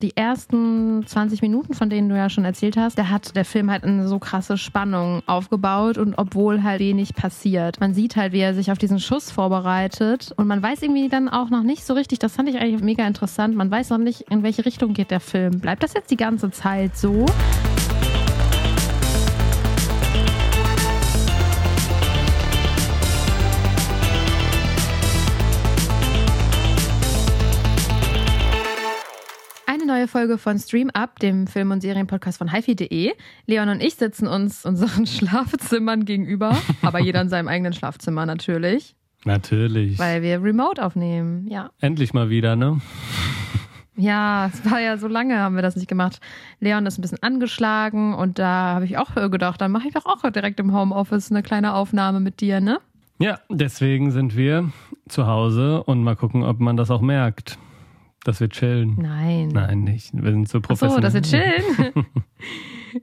Die ersten 20 Minuten, von denen du ja schon erzählt hast, da hat der Film halt eine so krasse Spannung aufgebaut und obwohl halt wenig passiert. Man sieht halt, wie er sich auf diesen Schuss vorbereitet und man weiß irgendwie dann auch noch nicht so richtig, das fand ich eigentlich mega interessant, man weiß noch nicht, in welche Richtung geht der Film. Bleibt das jetzt die ganze Zeit so? Neue Folge von Stream Up, dem Film- und Serienpodcast von hifi.de. Leon und ich sitzen uns unseren Schlafzimmern gegenüber, aber jeder in seinem eigenen Schlafzimmer natürlich. Natürlich. Weil wir remote aufnehmen, ja. Endlich mal wieder, ne? Ja, es war ja so lange, haben wir das nicht gemacht. Leon ist ein bisschen angeschlagen und da habe ich auch gedacht, dann mache ich doch auch direkt im Homeoffice eine kleine Aufnahme mit dir, ne? Ja, deswegen sind wir zu Hause und mal gucken, ob man das auch merkt. Dass wir chillen. Nein. Nein, nicht. Wir sind so professionell. Ach so, dass wir chillen.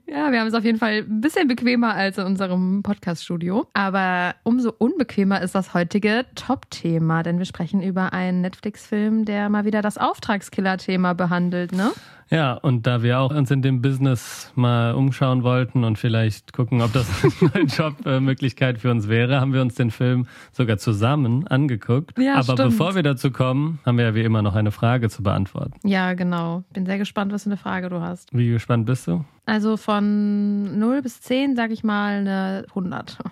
ja, wir haben es auf jeden Fall ein bisschen bequemer als in unserem Podcast-Studio. Aber umso unbequemer ist das heutige Top-Thema, denn wir sprechen über einen Netflix-Film, der mal wieder das Auftragskiller-Thema behandelt, ne? Ja, und da wir auch uns in dem Business mal umschauen wollten und vielleicht gucken, ob das eine Jobmöglichkeit für uns wäre, haben wir uns den Film sogar zusammen angeguckt. Ja, Aber stimmt. bevor wir dazu kommen, haben wir ja wie immer noch eine Frage zu beantworten. Ja, genau. Bin sehr gespannt, was für eine Frage du hast. Wie gespannt bist du? Also von 0 bis 10 sage ich mal eine 100.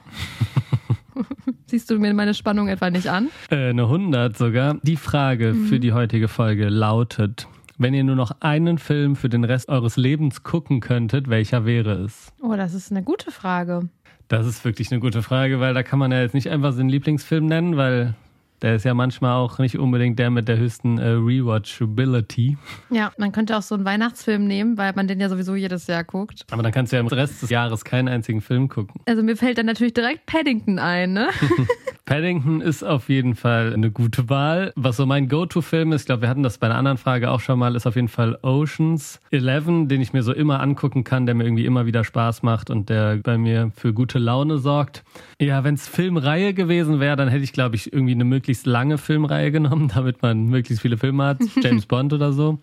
Siehst du mir meine Spannung etwa nicht an? Äh, eine 100 sogar. Die Frage mhm. für die heutige Folge lautet, wenn ihr nur noch einen Film für den Rest eures Lebens gucken könntet, welcher wäre es? Oh, das ist eine gute Frage. Das ist wirklich eine gute Frage, weil da kann man ja jetzt nicht einfach seinen Lieblingsfilm nennen, weil der ist ja manchmal auch nicht unbedingt der mit der höchsten äh, Rewatchability. Ja, man könnte auch so einen Weihnachtsfilm nehmen, weil man den ja sowieso jedes Jahr guckt. Aber dann kannst du ja im Rest des Jahres keinen einzigen Film gucken. Also mir fällt dann natürlich direkt Paddington ein, ne? Paddington ist auf jeden Fall eine gute Wahl. Was so mein Go-To-Film ist, ich glaube, wir hatten das bei einer anderen Frage auch schon mal, ist auf jeden Fall Oceans 11, den ich mir so immer angucken kann, der mir irgendwie immer wieder Spaß macht und der bei mir für gute Laune sorgt. Ja, wenn es Filmreihe gewesen wäre, dann hätte ich, glaube ich, irgendwie eine möglichst lange Filmreihe genommen, damit man möglichst viele Filme hat. James Bond oder so.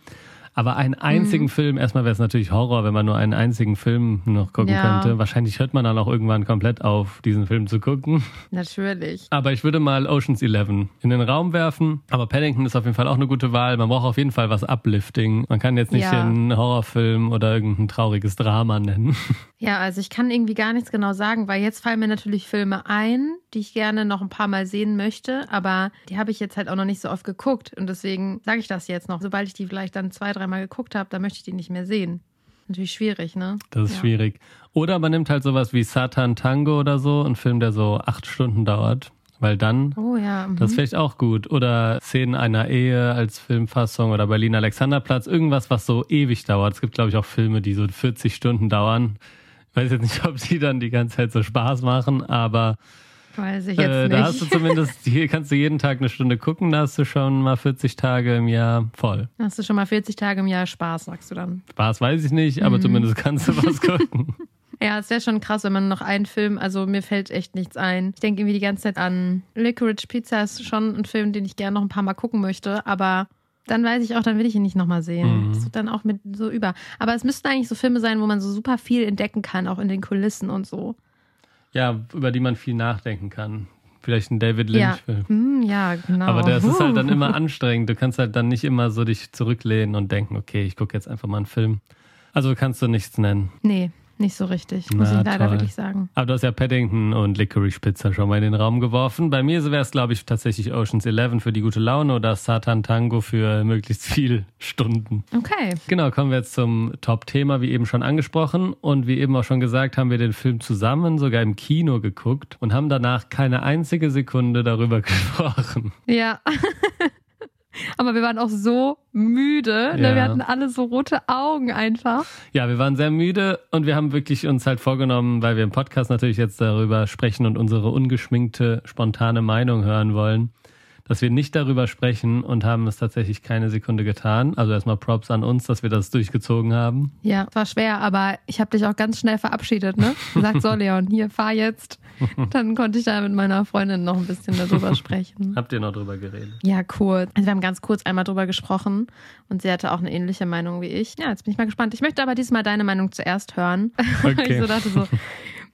Aber einen einzigen mhm. Film, erstmal wäre es natürlich Horror, wenn man nur einen einzigen Film noch gucken ja. könnte. Wahrscheinlich hört man dann auch irgendwann komplett auf, diesen Film zu gucken. Natürlich. Aber ich würde mal Oceans 11 in den Raum werfen. Aber Paddington ist auf jeden Fall auch eine gute Wahl. Man braucht auf jeden Fall was Uplifting. Man kann jetzt nicht ja. einen Horrorfilm oder irgendein trauriges Drama nennen. Ja, also ich kann irgendwie gar nichts genau sagen, weil jetzt fallen mir natürlich Filme ein, die ich gerne noch ein paar Mal sehen möchte, aber die habe ich jetzt halt auch noch nicht so oft geguckt und deswegen sage ich das jetzt noch. Sobald ich die vielleicht dann zwei, dreimal geguckt habe, dann möchte ich die nicht mehr sehen. Natürlich schwierig, ne? Das ist ja. schwierig. Oder man nimmt halt sowas wie Satan Tango oder so, ein Film, der so acht Stunden dauert. Weil dann, oh ja, mhm. das ist vielleicht auch gut. Oder Szenen einer Ehe als Filmfassung oder Berlin Alexanderplatz, irgendwas, was so ewig dauert. Es gibt, glaube ich, auch Filme, die so 40 Stunden dauern. Ich weiß jetzt nicht, ob sie dann die ganze Zeit so Spaß machen, aber Weiß ich jetzt äh, nicht. Da hast du zumindest, hier kannst du jeden Tag eine Stunde gucken, da hast du schon mal 40 Tage im Jahr voll. Hast du schon mal 40 Tage im Jahr Spaß, sagst du dann? Spaß weiß ich nicht, aber mhm. zumindest kannst du was gucken. Ja, es wäre schon krass, wenn man noch einen Film, also mir fällt echt nichts ein. Ich denke irgendwie die ganze Zeit an Licorice Pizza ist schon ein Film, den ich gerne noch ein paar Mal gucken möchte, aber dann weiß ich auch, dann will ich ihn nicht nochmal sehen. Mhm. Das wird dann auch mit so über. Aber es müssten eigentlich so Filme sein, wo man so super viel entdecken kann, auch in den Kulissen und so. Ja, über die man viel nachdenken kann. Vielleicht ein David Lynch-Film. Ja. Hm, ja, genau. Aber das ist halt dann immer anstrengend. Du kannst halt dann nicht immer so dich zurücklehnen und denken, okay, ich gucke jetzt einfach mal einen Film. Also kannst du nichts nennen. Nee, nicht so richtig, muss Na, ich leider toll. wirklich sagen. Aber du hast ja Paddington und Licorice Pizza schon mal in den Raum geworfen. Bei mir wäre es, glaube ich, tatsächlich Oceans 11 für die gute Laune oder Satan Tango für möglichst viel Stunden. Okay. Genau, kommen wir jetzt zum Top-Thema, wie eben schon angesprochen. Und wie eben auch schon gesagt, haben wir den Film zusammen sogar im Kino geguckt und haben danach keine einzige Sekunde darüber gesprochen. Ja. Aber wir waren auch so müde. Ne? Wir hatten alle so rote Augen einfach. Ja, wir waren sehr müde und wir haben wirklich uns halt vorgenommen, weil wir im Podcast natürlich jetzt darüber sprechen und unsere ungeschminkte, spontane Meinung hören wollen, dass wir nicht darüber sprechen und haben es tatsächlich keine Sekunde getan. Also erstmal Props an uns, dass wir das durchgezogen haben. Ja, war schwer, aber ich habe dich auch ganz schnell verabschiedet, ne? Gesagt, so Leon, hier, fahr jetzt. Dann konnte ich da mit meiner Freundin noch ein bisschen darüber sprechen. Habt ihr noch drüber geredet? Ja, kurz. Also wir haben ganz kurz einmal drüber gesprochen und sie hatte auch eine ähnliche Meinung wie ich. Ja, jetzt bin ich mal gespannt. Ich möchte aber diesmal deine Meinung zuerst hören. Okay. ich so dachte so,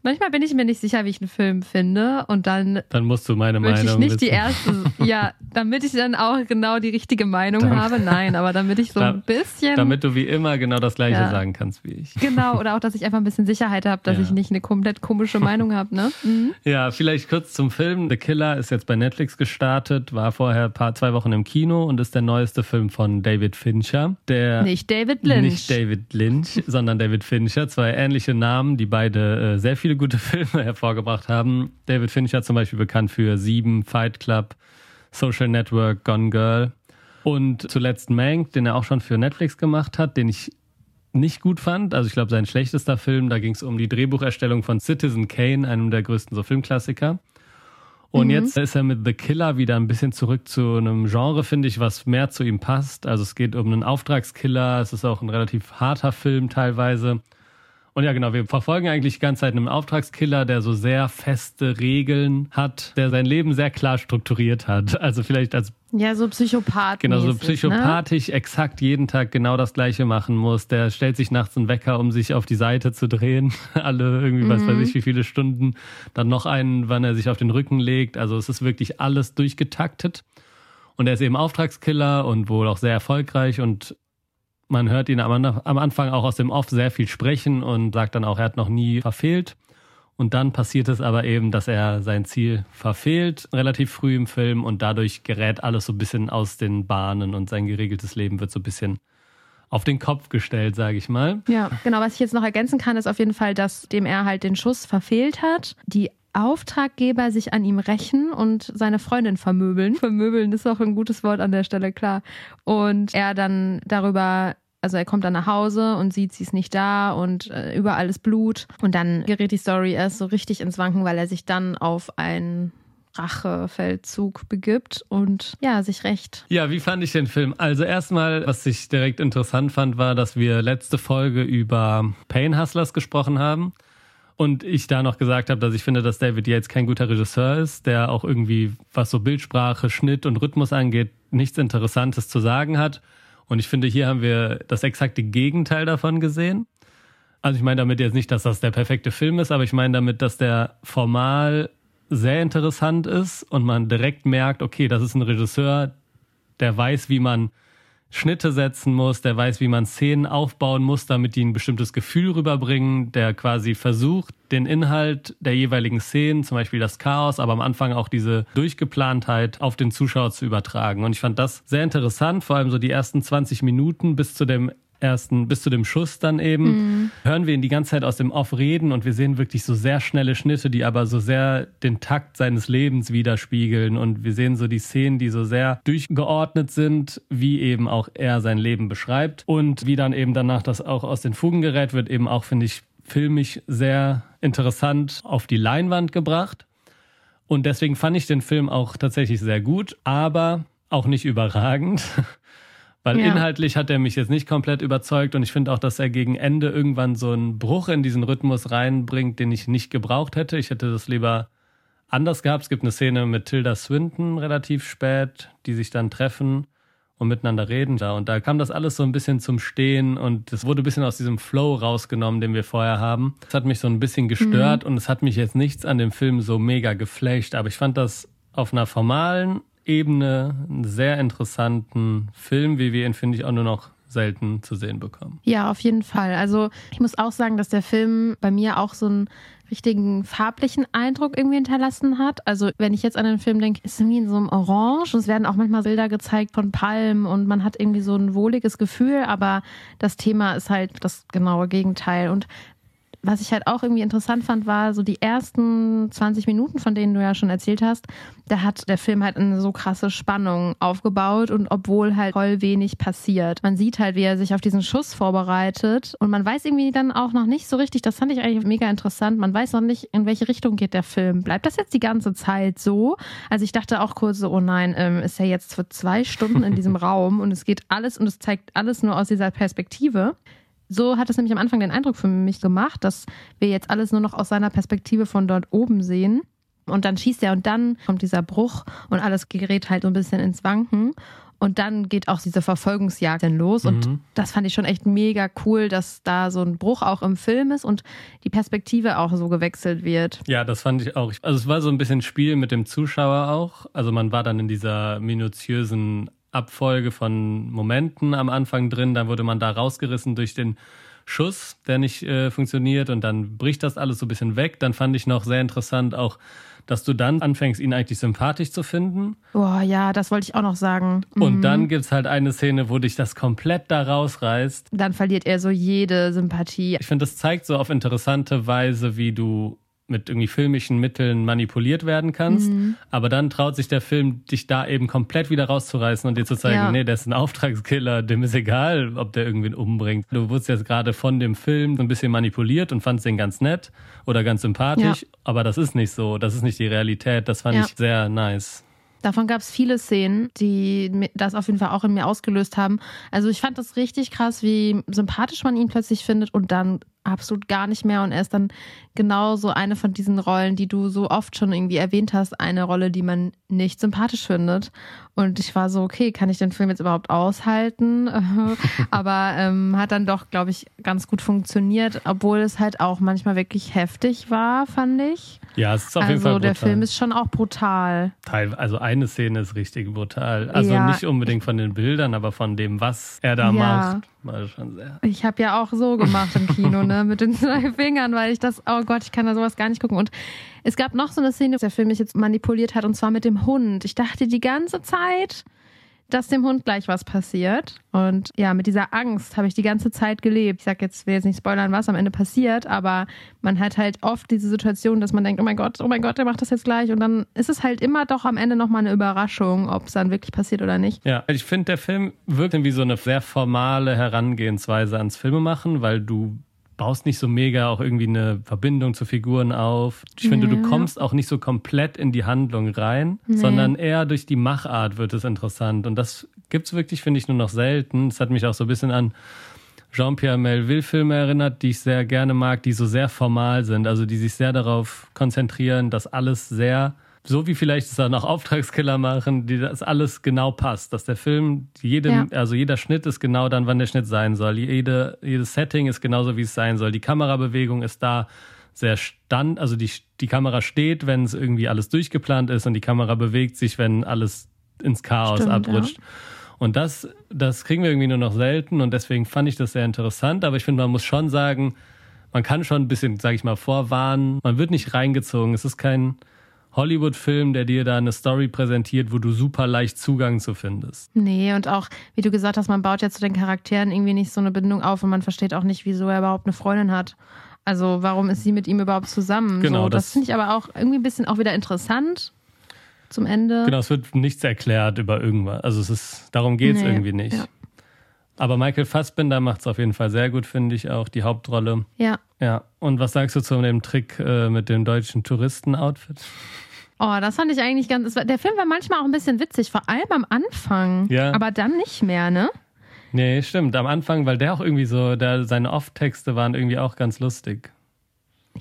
Manchmal bin ich mir nicht sicher, wie ich einen Film finde und dann. Dann musst du meine Meinung. Ich nicht wissen. die erste. Ja, damit ich dann auch genau die richtige Meinung dann, habe. Nein, aber damit ich so da, ein bisschen. Damit du wie immer genau das Gleiche ja. sagen kannst wie ich. Genau, oder auch, dass ich einfach ein bisschen Sicherheit habe, dass ja. ich nicht eine komplett komische Meinung habe. Ne? Mhm. Ja, vielleicht kurz zum Film. The Killer ist jetzt bei Netflix gestartet, war vorher ein paar zwei Wochen im Kino und ist der neueste Film von David Fincher. Der nicht David Lynch. Nicht David Lynch, sondern David Fincher. Zwei ähnliche Namen, die beide äh, sehr viel viele gute Filme hervorgebracht haben. David Fincher zum Beispiel bekannt für Sieben, Fight Club, Social Network, Gone Girl und zuletzt Mank, den er auch schon für Netflix gemacht hat, den ich nicht gut fand. Also ich glaube, sein schlechtester Film, da ging es um die Drehbucherstellung von Citizen Kane, einem der größten so Filmklassiker. Und mhm. jetzt ist er mit The Killer wieder ein bisschen zurück zu einem Genre, finde ich, was mehr zu ihm passt. Also es geht um einen Auftragskiller, es ist auch ein relativ harter Film teilweise. Und ja, genau, wir verfolgen eigentlich die ganze Zeit einen Auftragskiller, der so sehr feste Regeln hat, der sein Leben sehr klar strukturiert hat. Also vielleicht als ja, so Psychopath. Genau, so ne? psychopathisch ne? exakt jeden Tag genau das Gleiche machen muss. Der stellt sich nachts einen Wecker, um sich auf die Seite zu drehen. Alle irgendwie, mhm. was weiß ich, wie viele Stunden. Dann noch einen, wann er sich auf den Rücken legt. Also es ist wirklich alles durchgetaktet. Und er ist eben Auftragskiller und wohl auch sehr erfolgreich und man hört ihn am, Anfang auch aus dem Off sehr viel sprechen und sagt dann auch, er hat noch nie verfehlt. Und dann passiert es aber eben, dass er sein Ziel verfehlt, relativ früh im Film, und dadurch gerät alles so ein bisschen aus den Bahnen und sein geregeltes Leben wird so ein bisschen auf den Kopf gestellt, sage ich mal. Ja, genau. Was ich jetzt noch ergänzen kann, ist auf jeden Fall, dass dem er halt den Schuss verfehlt hat. Die Auftraggeber sich an ihm rächen und seine Freundin vermöbeln. Vermöbeln ist auch ein gutes Wort an der Stelle, klar. Und er dann darüber also er kommt dann nach Hause und sieht, sie ist nicht da und äh, überall ist Blut. Und dann gerät die Story erst so richtig ins Wanken, weil er sich dann auf einen Rachefeldzug begibt und ja, sich recht. Ja, wie fand ich den Film? Also erstmal, was ich direkt interessant fand, war, dass wir letzte Folge über Pain Hustlers gesprochen haben. Und ich da noch gesagt habe, dass ich finde, dass David Yates kein guter Regisseur ist, der auch irgendwie, was so Bildsprache, Schnitt und Rhythmus angeht, nichts Interessantes zu sagen hat. Und ich finde, hier haben wir das exakte Gegenteil davon gesehen. Also ich meine damit jetzt nicht, dass das der perfekte Film ist, aber ich meine damit, dass der formal sehr interessant ist und man direkt merkt, okay, das ist ein Regisseur, der weiß, wie man Schnitte setzen muss, der weiß, wie man Szenen aufbauen muss, damit die ein bestimmtes Gefühl rüberbringen, der quasi versucht, den Inhalt der jeweiligen Szenen, zum Beispiel das Chaos, aber am Anfang auch diese Durchgeplantheit auf den Zuschauer zu übertragen. Und ich fand das sehr interessant, vor allem so die ersten 20 Minuten bis zu dem ersten, bis zu dem Schuss dann eben, mhm. hören wir ihn die ganze Zeit aus dem Off reden und wir sehen wirklich so sehr schnelle Schnitte, die aber so sehr den Takt seines Lebens widerspiegeln und wir sehen so die Szenen, die so sehr durchgeordnet sind, wie eben auch er sein Leben beschreibt und wie dann eben danach das auch aus den Fugen gerät, wird eben auch, finde ich, filmisch sehr interessant auf die Leinwand gebracht. Und deswegen fand ich den Film auch tatsächlich sehr gut, aber auch nicht überragend. Weil ja. inhaltlich hat er mich jetzt nicht komplett überzeugt und ich finde auch, dass er gegen Ende irgendwann so einen Bruch in diesen Rhythmus reinbringt, den ich nicht gebraucht hätte. Ich hätte das lieber anders gehabt. Es gibt eine Szene mit Tilda Swinton relativ spät, die sich dann treffen und miteinander reden. Und da kam das alles so ein bisschen zum Stehen und es wurde ein bisschen aus diesem Flow rausgenommen, den wir vorher haben. Das hat mich so ein bisschen gestört mhm. und es hat mich jetzt nichts an dem Film so mega geflasht. Aber ich fand das auf einer formalen Ebene einen sehr interessanten Film, wie wir ihn, finde ich, auch nur noch selten zu sehen bekommen. Ja, auf jeden Fall. Also ich muss auch sagen, dass der Film bei mir auch so einen richtigen farblichen Eindruck irgendwie hinterlassen hat. Also wenn ich jetzt an den Film denke, ist irgendwie in so einem Orange und es werden auch manchmal Bilder gezeigt von Palmen und man hat irgendwie so ein wohliges Gefühl, aber das Thema ist halt das genaue Gegenteil. Und was ich halt auch irgendwie interessant fand, war so die ersten 20 Minuten, von denen du ja schon erzählt hast, da hat der Film halt eine so krasse Spannung aufgebaut und obwohl halt voll wenig passiert. Man sieht halt, wie er sich auf diesen Schuss vorbereitet und man weiß irgendwie dann auch noch nicht so richtig, das fand ich eigentlich mega interessant, man weiß noch nicht, in welche Richtung geht der Film. Bleibt das jetzt die ganze Zeit so? Also ich dachte auch kurz so, oh nein, ähm, ist er jetzt für zwei Stunden in diesem Raum und es geht alles und es zeigt alles nur aus dieser Perspektive. So hat es nämlich am Anfang den Eindruck für mich gemacht, dass wir jetzt alles nur noch aus seiner Perspektive von dort oben sehen. Und dann schießt er und dann kommt dieser Bruch und alles gerät halt so ein bisschen ins Wanken. Und dann geht auch diese Verfolgungsjagd dann los. Und mhm. das fand ich schon echt mega cool, dass da so ein Bruch auch im Film ist und die Perspektive auch so gewechselt wird. Ja, das fand ich auch. Also es war so ein bisschen Spiel mit dem Zuschauer auch. Also man war dann in dieser minutiösen Abfolge von Momenten am Anfang drin. Dann wurde man da rausgerissen durch den Schuss, der nicht äh, funktioniert und dann bricht das alles so ein bisschen weg. Dann fand ich noch sehr interessant auch, dass du dann anfängst, ihn eigentlich sympathisch zu finden. Boah, ja, das wollte ich auch noch sagen. Mhm. Und dann gibt es halt eine Szene, wo dich das komplett da rausreißt. Dann verliert er so jede Sympathie. Ich finde, das zeigt so auf interessante Weise, wie du mit irgendwie filmischen Mitteln manipuliert werden kannst. Mhm. Aber dann traut sich der Film, dich da eben komplett wieder rauszureißen und dir zu zeigen, ja. nee, der ist ein Auftragskiller, dem ist egal, ob der irgendwen umbringt. Du wurdest jetzt gerade von dem Film so ein bisschen manipuliert und fandst den ganz nett oder ganz sympathisch, ja. aber das ist nicht so, das ist nicht die Realität. Das fand ja. ich sehr nice. Davon gab es viele Szenen, die das auf jeden Fall auch in mir ausgelöst haben. Also ich fand das richtig krass, wie sympathisch man ihn plötzlich findet und dann absolut gar nicht mehr. Und er ist dann genau so eine von diesen Rollen, die du so oft schon irgendwie erwähnt hast, eine Rolle, die man nicht sympathisch findet. Und ich war so, okay, kann ich den Film jetzt überhaupt aushalten? Aber ähm, hat dann doch, glaube ich, ganz gut funktioniert, obwohl es halt auch manchmal wirklich heftig war, fand ich. Ja, es ist auf also jeden Fall brutal. Also der Film ist schon auch brutal. Teil, also eine Szene ist richtig brutal. Also ja. nicht unbedingt von den Bildern, aber von dem, was er da ja. macht. War schon sehr. Ich habe ja auch so gemacht im Kino, ne, mit den zwei Fingern, weil ich das, oh Gott, ich kann da sowas gar nicht gucken. Und es gab noch so eine Szene, der Film mich jetzt manipuliert hat, und zwar mit dem Hund. Ich dachte die ganze Zeit, dass dem Hund gleich was passiert. Und ja, mit dieser Angst habe ich die ganze Zeit gelebt. Ich sag jetzt, will jetzt nicht spoilern, was am Ende passiert, aber man hat halt oft diese Situation, dass man denkt, oh mein Gott, oh mein Gott, der macht das jetzt gleich. Und dann ist es halt immer doch am Ende nochmal eine Überraschung, ob es dann wirklich passiert oder nicht. Ja, ich finde, der Film wirkt wie so eine sehr formale Herangehensweise ans Filmemachen, weil du baust nicht so mega auch irgendwie eine Verbindung zu Figuren auf. Ich finde, du kommst auch nicht so komplett in die Handlung rein, nee. sondern eher durch die Machart wird es interessant. Und das gibt's wirklich, finde ich, nur noch selten. Es hat mich auch so ein bisschen an Jean-Pierre Melville-Filme erinnert, die ich sehr gerne mag, die so sehr formal sind, also die sich sehr darauf konzentrieren, dass alles sehr so wie vielleicht es dann auch Auftragskiller machen, die das alles genau passt, dass der Film jedem, ja. also jeder Schnitt ist genau dann, wann der Schnitt sein soll. Jede, jedes Setting ist genauso, wie es sein soll. Die Kamerabewegung ist da sehr stand, also die, die Kamera steht, wenn es irgendwie alles durchgeplant ist und die Kamera bewegt sich, wenn alles ins Chaos Stimmt, abrutscht. Ja. Und das, das kriegen wir irgendwie nur noch selten und deswegen fand ich das sehr interessant. Aber ich finde, man muss schon sagen, man kann schon ein bisschen, sag ich mal, vorwarnen. Man wird nicht reingezogen. Es ist kein, Hollywood-Film, der dir da eine Story präsentiert, wo du super leicht Zugang zu findest. Nee, und auch, wie du gesagt hast, man baut ja zu den Charakteren irgendwie nicht so eine Bindung auf und man versteht auch nicht, wieso er überhaupt eine Freundin hat. Also warum ist sie mit ihm überhaupt zusammen? Genau, so, das, das finde ich aber auch irgendwie ein bisschen auch wieder interessant zum Ende. Genau, es wird nichts erklärt über irgendwas. Also es ist, darum geht es nee, irgendwie nicht. Ja. Aber Michael Fassbinder macht es auf jeden Fall sehr gut, finde ich, auch die Hauptrolle. Ja. Ja. Und was sagst du zu dem Trick äh, mit dem deutschen Touristen-Outfit? Oh, das fand ich eigentlich ganz. Der Film war manchmal auch ein bisschen witzig, vor allem am Anfang. Ja. Aber dann nicht mehr, ne? Nee, stimmt. Am Anfang, weil der auch irgendwie so, der, seine Off-Texte waren irgendwie auch ganz lustig.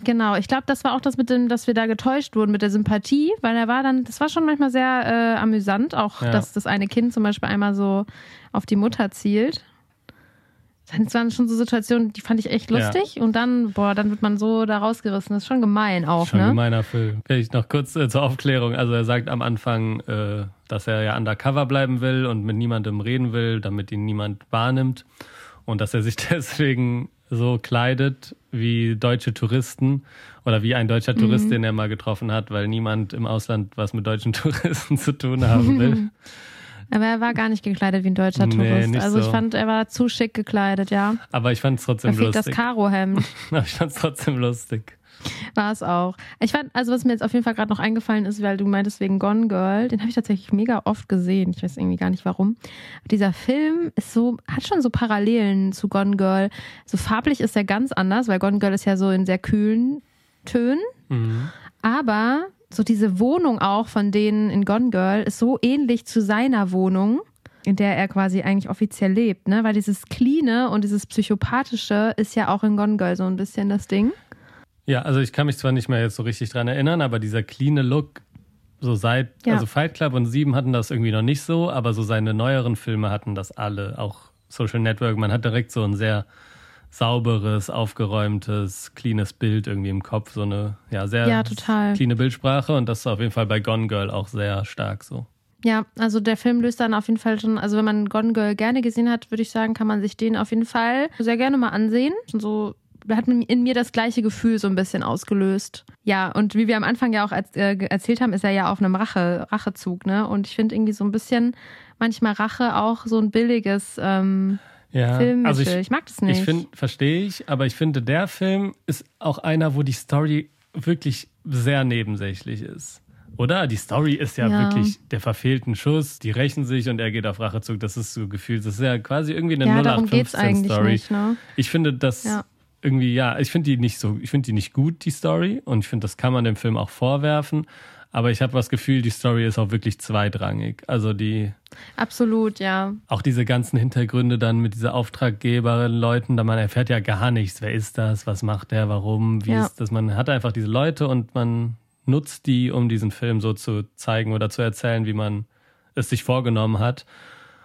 Genau, ich glaube, das war auch das mit dem, dass wir da getäuscht wurden mit der Sympathie, weil er war dann, das war schon manchmal sehr äh, amüsant, auch ja. dass das eine Kind zum Beispiel einmal so auf die Mutter zielt. Das waren schon so Situationen, die fand ich echt lustig. Ja. Und dann, boah, dann wird man so da rausgerissen. Das ist schon gemein auch, schon ne? gemeiner Film. Vielleicht noch kurz äh, zur Aufklärung. Also er sagt am Anfang, äh, dass er ja undercover bleiben will und mit niemandem reden will, damit ihn niemand wahrnimmt. Und dass er sich deswegen so kleidet wie deutsche Touristen oder wie ein deutscher Tourist, mhm. den er mal getroffen hat, weil niemand im Ausland was mit deutschen Touristen zu tun haben will. Aber er war gar nicht gekleidet wie ein deutscher Nee, Tourist. nicht also ich so. fand, er war zu schick gekleidet, ja. Aber ich fand es trotzdem das lustig. Karohemd. Aber ich fand es trotzdem lustig. War es auch. Ich fand, also was mir jetzt auf jeden Fall gerade noch eingefallen ist, weil du meintest wegen Gone Girl, den habe ich tatsächlich mega oft gesehen. Ich weiß irgendwie gar nicht warum. Dieser Film ist so, hat schon so Parallelen zu Gone Girl. So farblich ist er ganz anders, weil Gone Girl ist ja so in sehr kühlen Tönen. Mhm. Aber so diese Wohnung auch von denen in Gone Girl ist so ähnlich zu seiner Wohnung, in der er quasi eigentlich offiziell lebt, ne? Weil dieses Cleane und dieses Psychopathische ist ja auch in Gone Girl so ein bisschen das Ding. Ja, also ich kann mich zwar nicht mehr jetzt so richtig dran erinnern, aber dieser cleane Look, so seit, Ja. also Fight Club und Sieben hatten das irgendwie noch nicht so, aber so seine neueren Filme hatten das alle, auch Social Network. Man hat direkt so ein sehr sauberes, aufgeräumtes, cleanes Bild irgendwie im Kopf, so eine, ja, sehr Ja, total. cleane Bildsprache und das ist auf jeden Fall bei Gone Girl auch sehr stark so. Ja, also der Film löst dann auf jeden Fall schon, also wenn man Gone Girl gerne gesehen hat, würde ich sagen, kann man sich den auf jeden Fall sehr gerne mal ansehen. Und so hat in mir das gleiche Gefühl so ein bisschen ausgelöst. Ja, und wie wir am Anfang ja auch äh, erzählt haben, ist er ja auf einem Rache, Rachezug, ne? Und ich finde irgendwie so ein bisschen manchmal Rache auch so ein billiges ähm, Ja, Filmmittel. also ich, ich, mag das nicht. ich finde, verstehe ich, aber ich finde, der Film ist auch einer, wo die Story wirklich sehr nebensächlich ist. Oder? Die Story ist ja, Ja. wirklich der verfehlten Schuss, die rächen sich und er geht auf Rachezug. Das ist so gefühlt, das ist ja quasi irgendwie eine ja, darum geht's eigentlich 0815-Story. nicht, ne? Ich finde das Ja. irgendwie, ja, ich finde die nicht so, ich finde die nicht gut, die Story. Und ich finde, das kann man dem Film auch vorwerfen. Aber ich habe das Gefühl, die Story ist auch wirklich zweitrangig. Also die, Absolut, ja. auch diese ganzen Hintergründe dann mit dieser Auftraggeberin Leuten, da man erfährt ja gar nichts. Wer ist das? Was macht der? Warum? Wie Ja. ist das? Man hat einfach diese Leute und man nutzt die, um diesen Film so zu zeigen oder zu erzählen, wie man es sich vorgenommen hat.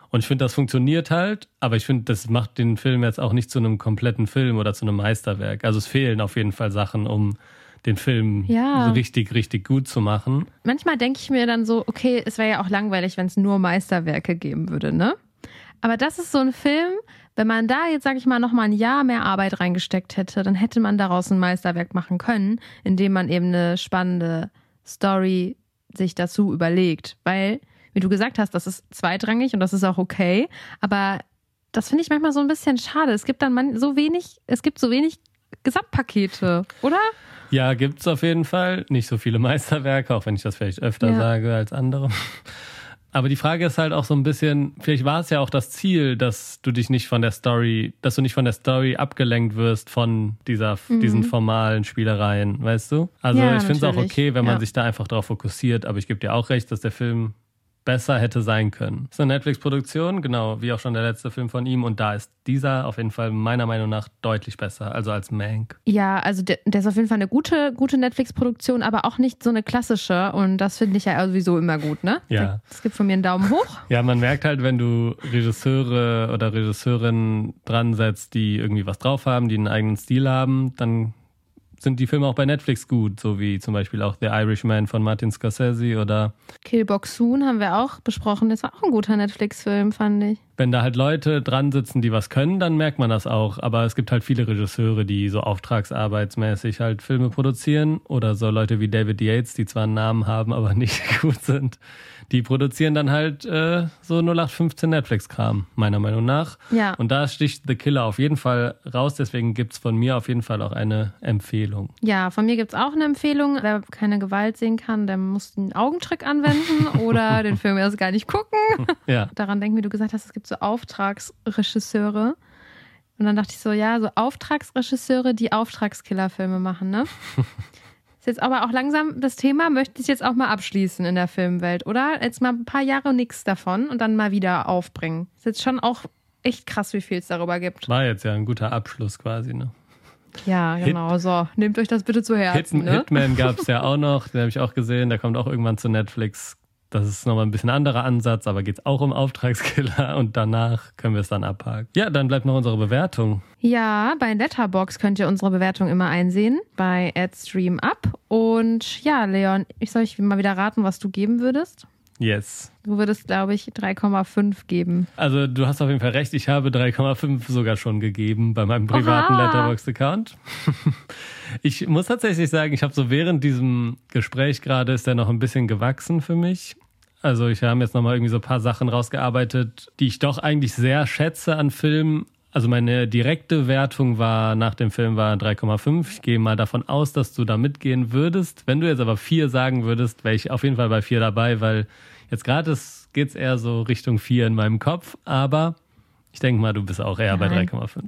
Und ich finde, das funktioniert halt, aber ich finde, das macht den Film jetzt auch nicht zu einem kompletten Film oder zu einem Meisterwerk. Also es fehlen auf jeden Fall Sachen, um den Film Ja. so richtig, richtig gut zu machen. manchmal denke ich mir dann so, okay, es wäre ja auch langweilig, wenn es nur Meisterwerke geben würde, ne? Aber das ist so ein Film, wenn man da jetzt, sag ich mal, noch mal ein Jahr mehr Arbeit reingesteckt hätte, dann hätte man daraus ein Meisterwerk machen können, indem man eben eine spannende Story sich dazu überlegt. Weil, wie du gesagt hast, das ist zweitrangig und das ist auch okay. Aber das finde ich manchmal so ein bisschen schade. Es gibt dann man so wenig, es gibt so wenig Gesamtpakete, oder? Ja, gibt's auf jeden Fall. Nicht so viele Meisterwerke, auch wenn ich das vielleicht öfter Ja. sage als andere. Aber die Frage ist halt auch so ein bisschen, vielleicht war es ja auch das Ziel, dass du dich nicht von der Story, dass du nicht von der Story abgelenkt wirst von dieser, diesen formalen Spielereien, weißt du? Also Mhm. Ja, ich finde es auch okay, wenn man Ja. sich da einfach drauf fokussiert, aber ich gebe dir auch recht, dass der Film besser hätte sein können. Das ist eine Netflix-Produktion, genau, wie auch schon der letzte Film von ihm und da ist dieser auf jeden Fall meiner Meinung nach deutlich besser, also als Mank. Ja, also der, der ist auf jeden Fall eine gute, gute Netflix-Produktion, aber auch nicht so eine klassische. Und das finde ich ja sowieso immer gut, ne? Ja. Es gibt von mir einen Daumen hoch. Ja, man merkt halt, wenn du Regisseure oder Regisseurinnen dran setzt, die irgendwie was drauf haben, die einen eigenen Stil haben, dann sind die Filme auch bei Netflix gut, so wie zum Beispiel auch The Irishman von Martin Scorsese oder Kill Box Soon haben wir auch besprochen. Das war auch ein guter Netflix-Film, fand ich. wenn da halt Leute dran sitzen, die was können, dann merkt man das auch. Aber es gibt halt viele Regisseure, die so auftragsarbeitsmäßig halt Filme produzieren oder so Leute wie David Yates, die zwar einen Namen haben, aber nicht gut sind. Die produzieren dann halt äh, so 0815 Netflix-Kram, meiner Meinung nach. Ja. Und da sticht The Killer auf jeden Fall raus. Deswegen gibt's von mir auf jeden Fall auch eine Empfehlung. Ja, von mir gibt's auch eine Empfehlung. Wer keine Gewalt sehen kann, der muss einen Augentrick anwenden oder den Film erst gar nicht gucken. Ja. Daran denken, wie du gesagt hast, es gibt so Auftragsregisseure. Und dann dachte ich so, ja, so Auftragsregisseure, die Auftragskillerfilme machen, ne? Ist jetzt aber auch langsam das Thema, möchte ich jetzt auch mal abschließen in der Filmwelt, oder? Jetzt mal ein paar Jahre nichts davon und dann mal wieder aufbringen. Ist jetzt schon auch echt krass, wie viel es darüber gibt. War jetzt ja ein guter Abschluss quasi, ne? Ja, genau. So, nehmt euch das bitte zu Hit, Herzen, ne? Hitman gab's ja auch noch, den habe ich auch gesehen. Der kommt auch irgendwann zu Netflix. Das ist nochmal ein bisschen anderer Ansatz, aber geht's auch um Auftragskiller und danach können wir es dann abhaken. Ja, dann bleibt noch unsere Bewertung. Ja, bei Letterbox könnt ihr unsere Bewertung immer einsehen bei AdStreamUp. Und ja, Leon, ich soll ich mal wieder raten, was du geben würdest? Yes. Du würdest, glaube ich, 3,5 geben. Also du hast auf jeden Fall recht, ich habe 3,5 sogar schon gegeben bei meinem privaten Oha. Letterboxd-Account. ich muss tatsächlich sagen, ich habe so während diesem Gespräch gerade ist der noch ein bisschen gewachsen für mich. Also ich habe jetzt nochmal irgendwie so ein paar Sachen rausgearbeitet, die ich doch eigentlich sehr schätze an Filmen. Also meine direkte Wertung war nach dem Film war 3,5. Ich gehe mal davon aus, dass du da mitgehen würdest. Wenn du jetzt aber 4 sagen würdest, wäre ich auf jeden Fall bei 4 dabei, weil jetzt gerade geht es eher so Richtung 4 in meinem Kopf. Aber ich denke mal, du bist auch eher Nein. bei 3,5.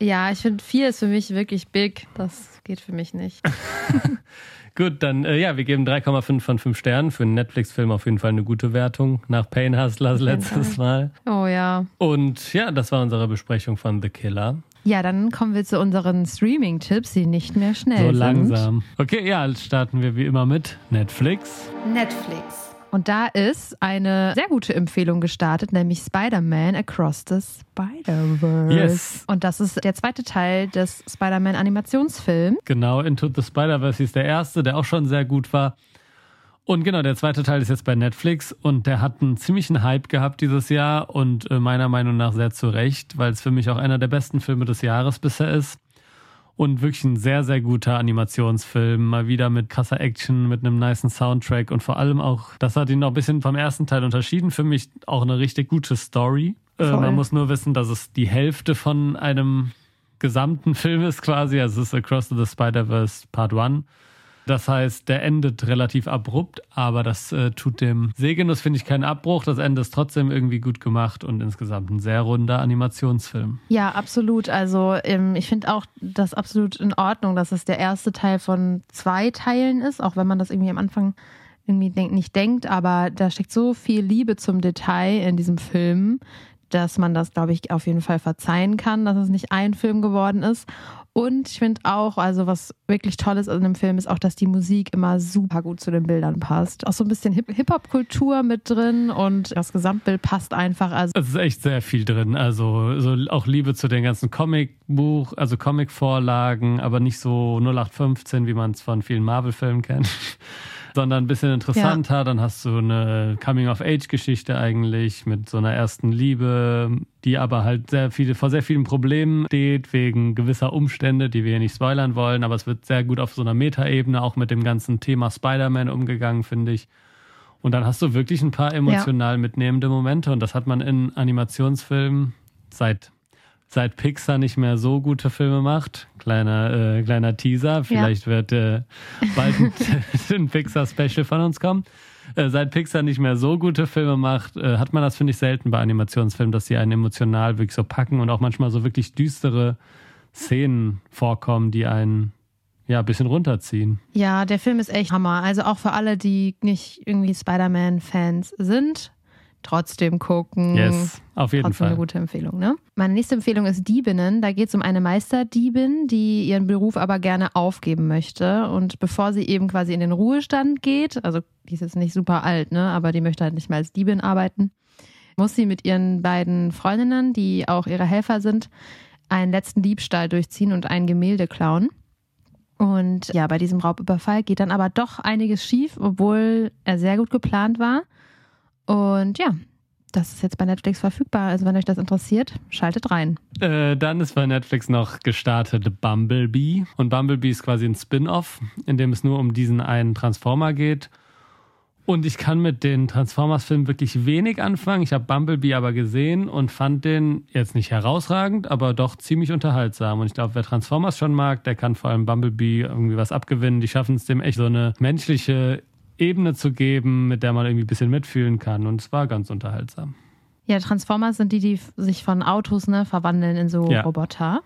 Ja, ich finde 4 ist für mich wirklich big. Das geht für mich nicht. Gut, dann äh, ja, wir geben 3,5 von 5 Sternen. Für einen Netflix-Film auf jeden Fall eine gute Wertung nach Pain Hustlers letztes Mal. Oh ja. Und ja, das war unsere Besprechung von The Killer. Ja, dann kommen wir zu unseren Streaming-Tipps, die nicht mehr schnell sind. So langsam. Okay, ja, starten wir wie immer mit Netflix. Netflix. Und da ist eine sehr gute Empfehlung gestartet, nämlich Spider-Man Across the Spider-Verse. Yes. Und das ist der zweite Teil des Spider-Man Animationsfilms. Genau, Into the Spider-Verse ist der erste, der auch schon sehr gut war. Und genau, der zweite Teil ist jetzt bei Netflix und der hat einen ziemlichen Hype gehabt dieses Jahr und äh, meiner Meinung nach sehr zu Recht, weil es für mich auch einer der besten Filme des Jahres bisher ist und wirklich ein sehr, sehr guter Animationsfilm. Mal wieder mit krasser Action, mit einem niceen Soundtrack und vor allem auch, das hat ihn noch ein bisschen vom ersten Teil unterschieden. Für mich auch eine richtig gute Story. Äh, man muss nur wissen, dass es die Hälfte von einem gesamten Film ist quasi. Also es ist Across the Spider-Verse Part 1. Das heißt, der endet relativ abrupt, aber das äh, tut dem Segenuss, finde ich, keinen Abbruch. Das Ende ist trotzdem irgendwie gut gemacht und insgesamt ein sehr runder Animationsfilm. Ja, absolut. Also ähm, ich finde auch das absolut in Ordnung, dass es der erste Teil von zwei Teilen ist, auch wenn man das irgendwie am Anfang irgendwie denk nicht denkt, aber da steckt so viel Liebe zum Detail in diesem Film, dass man das, glaube ich, auf jeden Fall verzeihen kann, dass es nicht ein Film geworden ist. Und ich finde auch, also was wirklich toll ist an dem Film, ist auch, dass die Musik immer super gut zu den Bildern passt. Auch so ein bisschen Hip-Hop-Kultur mit drin und das Gesamtbild passt einfach. Also es ist echt sehr viel drin. Also so auch Liebe zu den ganzen Comic-Buch, also Comic-Vorlagen, aber nicht so 0815, wie man es von vielen Marvel-Filmen kennt sondern ein bisschen interessanter. Ja. Dann hast du eine Coming-of-Age-Geschichte eigentlich mit so einer ersten Liebe, die aber halt sehr viele, vor sehr vielen Problemen steht, wegen gewisser Umstände, die wir hier nicht spoilern wollen. Aber es wird sehr gut auf so einer Metaebene auch mit dem ganzen Thema Spider-Man umgegangen, finde ich. Und dann hast du wirklich ein paar emotional ja. mitnehmende Momente und das hat man in Animationsfilmen seit seit Pixar nicht mehr so gute Filme macht. Kleiner, äh, kleiner Teaser. Vielleicht ja. wird äh, bald ein, ein Pixar-Special von uns kommen. Äh, seit Pixar nicht mehr so gute Filme macht, äh, hat man das, finde ich, selten bei Animationsfilmen, dass sie einen emotional wirklich so packen und auch manchmal so wirklich düstere Szenen vorkommen, die einen ja, ein bisschen runterziehen. Ja, der Film ist echt Hammer. Also auch für alle, die nicht irgendwie Spider-Man-Fans sind, trotzdem gucken. Yes, auf jeden trotzdem Fall. eine gute Empfehlung, ne? Meine nächste Empfehlung ist Diebinnen. Da geht es um eine Meisterdiebin, die ihren Beruf aber gerne aufgeben möchte. Und bevor sie eben quasi in den Ruhestand geht, also die ist jetzt nicht super alt, ne? Aber die möchte halt nicht mehr als Diebin arbeiten, muss sie mit ihren beiden Freundinnen, die auch ihre Helfer sind, einen letzten Diebstahl durchziehen und ein Gemälde klauen. Und ja, bei diesem Raubüberfall geht dann aber doch einiges schief, obwohl er sehr gut geplant war. Und ja, das ist jetzt bei Netflix verfügbar. Also wenn euch das interessiert, schaltet rein. Äh, dann ist bei Netflix noch gestartet Bumblebee. Und Bumblebee ist quasi ein Spin-off, in dem es nur um diesen einen Transformer geht. Und ich kann mit den Transformers-Filmen wirklich wenig anfangen. Ich habe Bumblebee aber gesehen und fand den jetzt nicht herausragend, aber doch ziemlich unterhaltsam. Und ich glaube, wer Transformers schon mag, der kann vor allem Bumblebee irgendwie was abgewinnen. Die schaffen es dem echt so eine menschliche Ebene zu geben, mit der man irgendwie ein bisschen mitfühlen kann. Und es war ganz unterhaltsam. Ja, Transformers sind die, die sich von Autos ne, verwandeln in so ja. Roboter.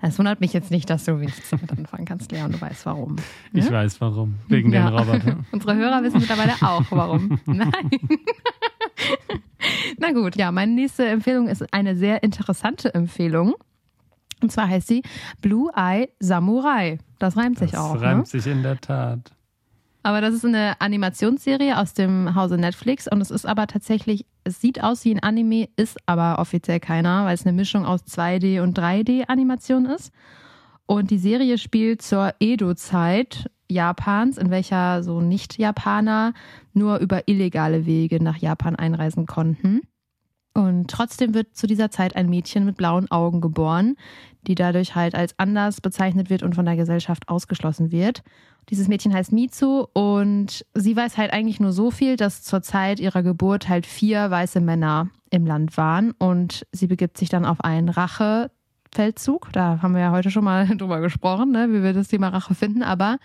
Es wundert mich jetzt nicht, dass du nichts damit anfangen kannst, Leon. Du weißt warum. Ne? Ich weiß warum. Wegen ja. den Robotern. Unsere Hörer wissen mittlerweile auch warum. Nein. Na gut, ja, meine nächste Empfehlung ist eine sehr interessante Empfehlung. Und zwar heißt sie Blue Eye Samurai. Das reimt sich das auch. Das reimt ne? sich in der Tat. Aber das ist eine Animationsserie aus dem Hause Netflix und es ist aber tatsächlich, es sieht aus wie ein Anime, ist aber offiziell keiner, weil es eine Mischung aus 2D und 3D-Animation ist. Und die Serie spielt zur Edo-Zeit Japans, in welcher so Nicht-Japaner nur über illegale Wege nach Japan einreisen konnten. Und trotzdem wird zu dieser Zeit ein Mädchen mit blauen Augen geboren, die dadurch halt als anders bezeichnet wird und von der Gesellschaft ausgeschlossen wird. Dieses Mädchen heißt Mitsu und sie weiß halt eigentlich nur so viel, dass zur Zeit ihrer Geburt halt vier weiße Männer im Land waren und sie begibt sich dann auf einen Rachefeldzug. Da haben wir ja heute schon mal drüber gesprochen, ne, wie wir das Thema Rache finden, aber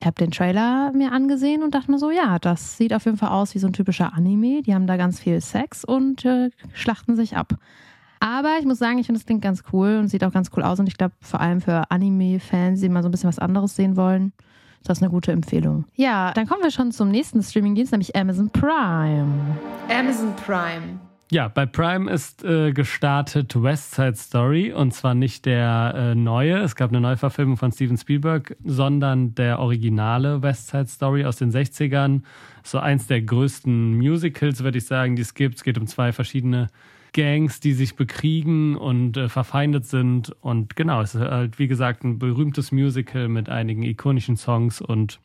ich habe den Trailer mir angesehen und dachte mir so, ja, das sieht auf jeden Fall aus wie so ein typischer Anime. Die haben da ganz viel Sex und äh, schlachten sich ab. Aber ich muss sagen, ich finde das klingt ganz cool und sieht auch ganz cool aus. Und ich glaube, vor allem für Anime-Fans, die mal so ein bisschen was anderes sehen wollen, ist das eine gute Empfehlung. Ja, dann kommen wir schon zum nächsten Streaming-Dienst, nämlich Amazon Prime. Amazon Prime. Ja, bei Prime ist äh, gestartet West Side Story und zwar nicht der äh, neue, es gab eine Neuverfilmung von Steven Spielberg, sondern der originale West Side Story aus den 60ern. So eins der größten Musicals, würde ich sagen, die es gibt. Es geht um zwei verschiedene Gangs, die sich bekriegen und äh, verfeindet sind. Und genau, es ist halt, wie gesagt, ein berühmtes Musical mit einigen ikonischen Songs und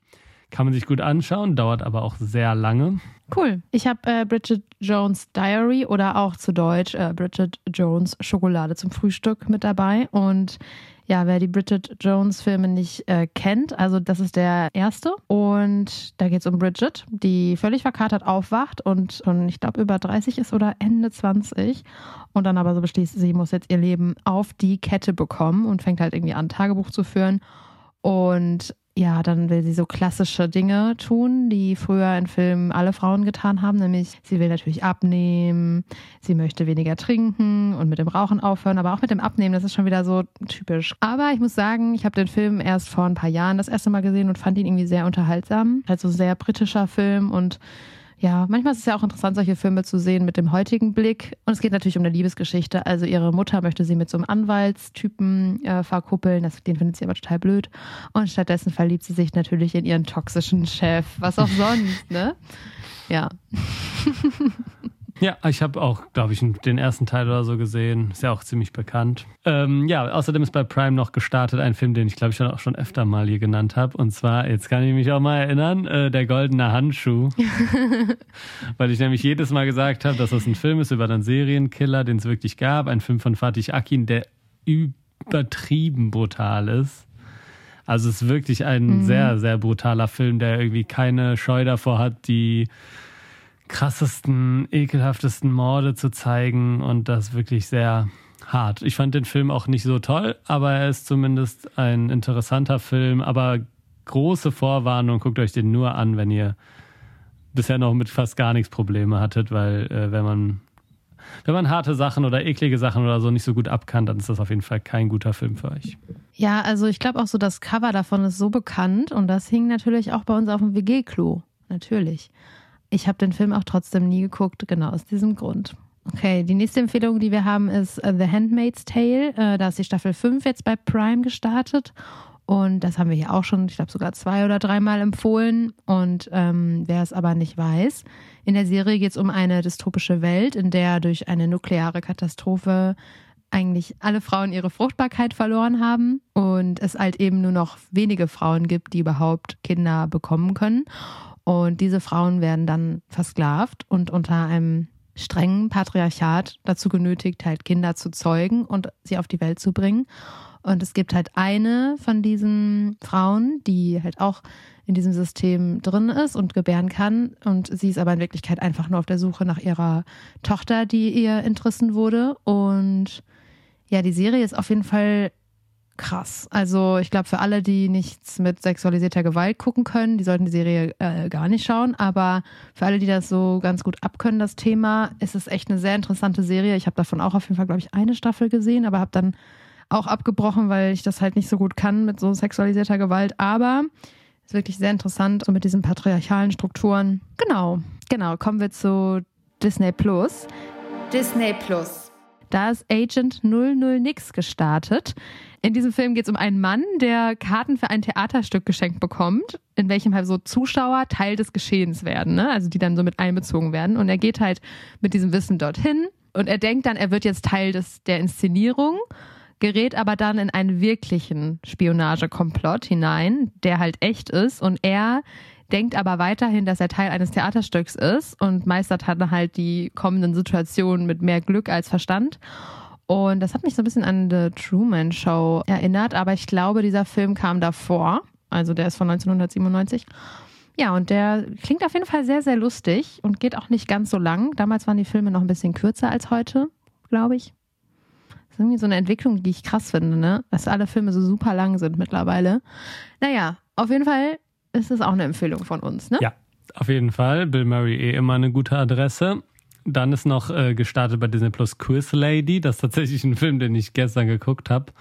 kann man sich gut anschauen, dauert aber auch sehr lange. Cool. Ich habe äh, Bridget Jones Diary oder auch zu Deutsch äh, Bridget Jones Schokolade zum Frühstück mit dabei. Und ja, wer die Bridget Jones Filme nicht äh, kennt, also das ist der erste. Und da geht es um Bridget, die völlig verkatert aufwacht und schon, ich glaube, über 30 ist oder Ende 20. Und dann aber so beschließt, sie muss jetzt ihr Leben auf die Kette bekommen und fängt halt irgendwie an, Tagebuch zu führen. Und ja, dann will sie so klassische Dinge tun, die früher in Filmen alle Frauen getan haben, nämlich sie will natürlich abnehmen, sie möchte weniger trinken und mit dem Rauchen aufhören, aber auch mit dem Abnehmen, das ist schon wieder so typisch. Aber ich muss sagen, ich habe den Film erst vor ein paar Jahren das erste Mal gesehen und fand ihn irgendwie sehr unterhaltsam. Halt so sehr britischer Film und ja, manchmal ist es ja auch interessant, solche Filme zu sehen mit dem heutigen Blick. Und es geht natürlich um eine Liebesgeschichte. Also ihre Mutter möchte sie mit so einem Anwaltstypen äh, verkuppeln. Das, den findet sie aber total blöd. Und stattdessen verliebt sie sich natürlich in ihren toxischen Chef. Was auch sonst, ne? Ja. Ja, ich habe auch, glaube ich, den ersten Teil oder so gesehen. Ist ja auch ziemlich bekannt. Ähm, ja, außerdem ist bei Prime noch gestartet ein Film, den ich, glaube ich, auch schon öfter mal hier genannt habe. Und zwar, jetzt kann ich mich auch mal erinnern, äh, Der goldene Handschuh. Weil ich nämlich jedes Mal gesagt habe, dass das ein Film ist über einen Serienkiller, den es wirklich gab. Ein Film von Fatih Akin, der übertrieben brutal ist. Also es ist wirklich ein mhm. sehr, sehr brutaler Film, der irgendwie keine Scheu davor hat, die krassesten, ekelhaftesten Morde zu zeigen und das wirklich sehr hart. Ich fand den Film auch nicht so toll, aber er ist zumindest ein interessanter Film. Aber große Vorwarnung, guckt euch den nur an, wenn ihr bisher noch mit fast gar nichts Probleme hattet, weil äh, wenn man wenn man harte Sachen oder eklige Sachen oder so nicht so gut abkann, dann ist das auf jeden Fall kein guter Film für euch. Ja, also ich glaube auch so, das Cover davon ist so bekannt und das hing natürlich auch bei uns auf dem WG-Klo. Natürlich. Ich habe den Film auch trotzdem nie geguckt, genau aus diesem Grund. Okay, die nächste Empfehlung, die wir haben, ist uh, The Handmaid's Tale. Uh, da ist die Staffel 5 jetzt bei Prime gestartet. Und das haben wir hier auch schon, ich glaube, sogar zwei oder dreimal empfohlen. Und ähm, wer es aber nicht weiß, in der Serie geht es um eine dystopische Welt, in der durch eine nukleare Katastrophe eigentlich alle Frauen ihre Fruchtbarkeit verloren haben und es halt eben nur noch wenige Frauen gibt, die überhaupt Kinder bekommen können. Und diese Frauen werden dann versklavt und unter einem strengen Patriarchat dazu genötigt, halt Kinder zu zeugen und sie auf die Welt zu bringen. Und es gibt halt eine von diesen Frauen, die halt auch in diesem System drin ist und gebären kann. Und sie ist aber in Wirklichkeit einfach nur auf der Suche nach ihrer Tochter, die ihr entrissen wurde. Und ja, die Serie ist auf jeden Fall krass. Also ich glaube, für alle, die nichts mit sexualisierter Gewalt gucken können, die sollten die Serie äh, gar nicht schauen. Aber für alle, die das so ganz gut abkönnen, das Thema, ist es echt eine sehr interessante Serie. Ich habe davon auch auf jeden Fall, glaube ich, eine Staffel gesehen, aber habe dann auch abgebrochen, weil ich das halt nicht so gut kann mit so sexualisierter Gewalt. Aber ist wirklich sehr interessant, so mit diesen patriarchalen Strukturen. Genau, genau. Kommen wir zu Disney Plus. Disney Plus. Da ist Agent 00 Nix gestartet. In diesem Film geht es um einen Mann, der Karten für ein Theaterstück geschenkt bekommt, in welchem halt so Zuschauer Teil des Geschehens werden, ne? also die dann so mit einbezogen werden. Und er geht halt mit diesem Wissen dorthin und er denkt dann, er wird jetzt Teil des, der Inszenierung, gerät aber dann in einen wirklichen Spionagekomplott hinein, der halt echt ist und er denkt aber weiterhin, dass er Teil eines Theaterstücks ist und meistert dann halt die kommenden Situationen mit mehr Glück als Verstand. Und das hat mich so ein bisschen an The Truman Show erinnert, aber ich glaube, dieser Film kam davor. Also der ist von 1997. Ja, und der klingt auf jeden Fall sehr, sehr lustig und geht auch nicht ganz so lang. Damals waren die Filme noch ein bisschen kürzer als heute, glaube ich. Das ist irgendwie so eine Entwicklung, die ich krass finde, ne? Dass alle Filme so super lang sind mittlerweile. Naja, auf jeden Fall ist es auch eine Empfehlung von uns, ne? Ja, auf jeden Fall. Bill Murray eh immer eine gute Adresse. Dann ist noch äh, gestartet bei Disney Plus Quiz Lady. Das ist tatsächlich ein Film, den ich gestern geguckt habe.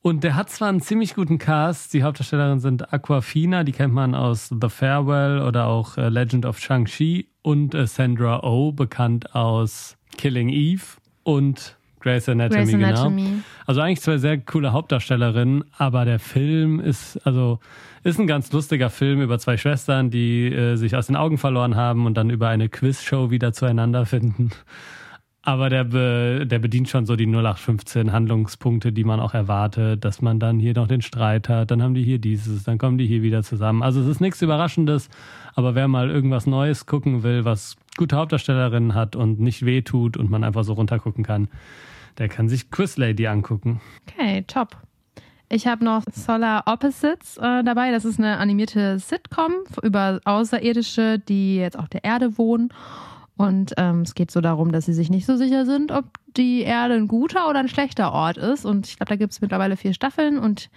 Und der hat zwar einen ziemlich guten Cast. Die Hauptdarstellerin sind Aquafina, die kennt man aus The Farewell oder auch äh, Legend of Shang-Chi. Und äh, Sandra Oh, bekannt aus Killing Eve und Grey's Anatomy, Grey's Anatomy. genau. Also eigentlich zwei sehr coole Hauptdarstellerinnen, aber der Film ist, also, ist ein ganz lustiger Film über zwei Schwestern, die äh, sich aus den Augen verloren haben und dann über eine Quizshow wieder zueinander finden. Aber der, be, der bedient schon so die 0815 Handlungspunkte, die man auch erwartet, dass man dann hier noch den Streit hat, dann haben die hier dieses, dann kommen die hier wieder zusammen. Also es ist nichts Überraschendes, aber wer mal irgendwas Neues gucken will, was gute Hauptdarstellerinnen hat und nicht wehtut und man einfach so runtergucken kann, der kann sich Quiz Lady angucken. Okay, top. Ich habe noch Solar Opposites äh, dabei. Das ist eine animierte Sitcom über Außerirdische, die jetzt auf der Erde wohnen. Und ähm, es geht so darum, dass sie sich nicht so sicher sind, ob die Erde ein guter oder ein schlechter Ort ist. Und ich glaube, da gibt es mittlerweile vier Staffeln und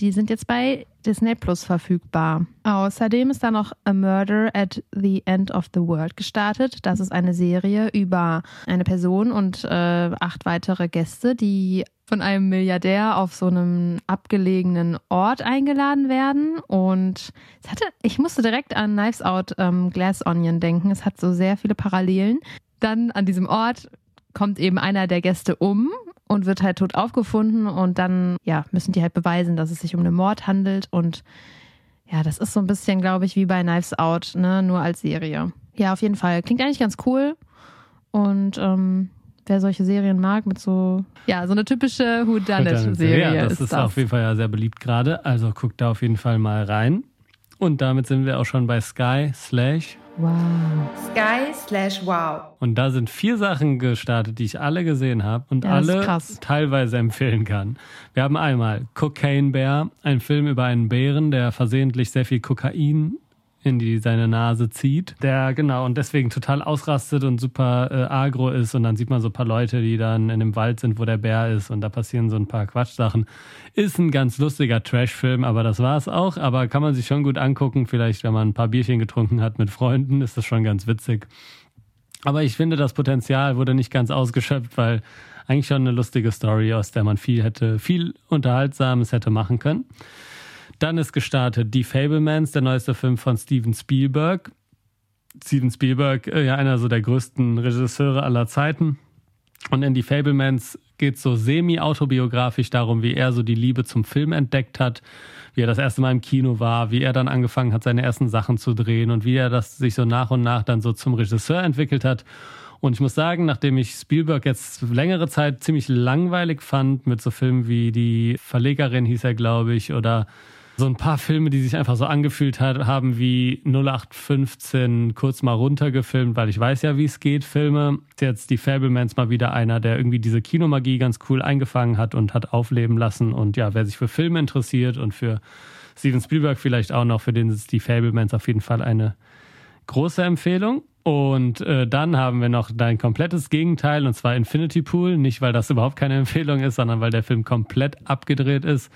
die sind jetzt bei Disney Plus verfügbar. Außerdem ist da noch A Murder at the End of the World gestartet. Das ist eine Serie über eine Person und äh, acht weitere Gäste, die von einem Milliardär auf so einem abgelegenen Ort eingeladen werden. Und es hatte, ich musste direkt an Knives Out ähm, Glass Onion denken. Es hat so sehr viele Parallelen. Dann an diesem Ort kommt eben einer der Gäste um und wird halt tot aufgefunden und dann ja müssen die halt beweisen, dass es sich um einen Mord handelt und ja, das ist so ein bisschen, glaube ich, wie bei Knives Out, ne, nur als Serie. Ja, auf jeden Fall klingt eigentlich ganz cool und ähm, wer solche Serien mag mit so ja so eine typische Who Done It Serie ja, das ist, ist das. auf jeden Fall ja sehr beliebt gerade. Also guckt da auf jeden Fall mal rein. Und damit sind wir auch schon bei Sky Slash. wow. Sky slash wow. Und da sind vier Sachen gestartet, die ich alle gesehen habe und Ja, alle teilweise empfehlen kann. Wir haben einmal Cocaine Bear, ein Film über einen Bären, der versehentlich sehr viel Kokain in die seine Nase zieht. Der genau und deswegen total ausrastet und super äh, agro ist und dann sieht man so ein paar Leute, die dann in dem Wald sind, wo der Bär ist und da passieren so ein paar Quatschsachen. Ist ein ganz lustiger Trash-Film, aber das war's auch. Aber kann man sich schon gut angucken. Vielleicht, wenn man ein paar Bierchen getrunken hat mit Freunden, ist das schon ganz witzig. Aber ich finde, das Potenzial wurde nicht ganz ausgeschöpft, weil eigentlich schon eine lustige Story, aus der man viel hätte, viel Unterhaltsames hätte machen können. Dann ist gestartet Die Fablemans, der neueste Film von Steven Spielberg. Steven Spielberg, äh, ja einer so der größten Regisseure aller Zeiten. Und in Die Fablemans geht es so semi-autobiografisch darum, wie er so die Liebe zum Film entdeckt hat, wie er das erste Mal im Kino war, wie er dann angefangen hat, seine ersten Sachen zu drehen und wie er das sich so nach und nach dann so zum Regisseur entwickelt hat. Und ich muss sagen, nachdem ich Spielberg jetzt längere Zeit ziemlich langweilig fand, mit so Filmen wie Die Verlegerin hieß er, glaube ich, oder so ein paar Filme, die sich einfach so angefühlt hat, haben wie 0815 kurz mal runtergefilmt, weil ich weiß ja, wie es geht, Filme. Jetzt die Fablemans mal wieder einer, der irgendwie diese Kinomagie ganz cool eingefangen hat und hat aufleben lassen. Und ja, wer sich für Filme interessiert und für Steven Spielberg vielleicht auch noch, für den ist die Fablemans auf jeden Fall eine große Empfehlung. Und äh, dann haben wir noch dein komplettes Gegenteil, und zwar Infinity Pool. Nicht, weil das überhaupt keine Empfehlung ist, sondern weil der Film komplett abgedreht ist.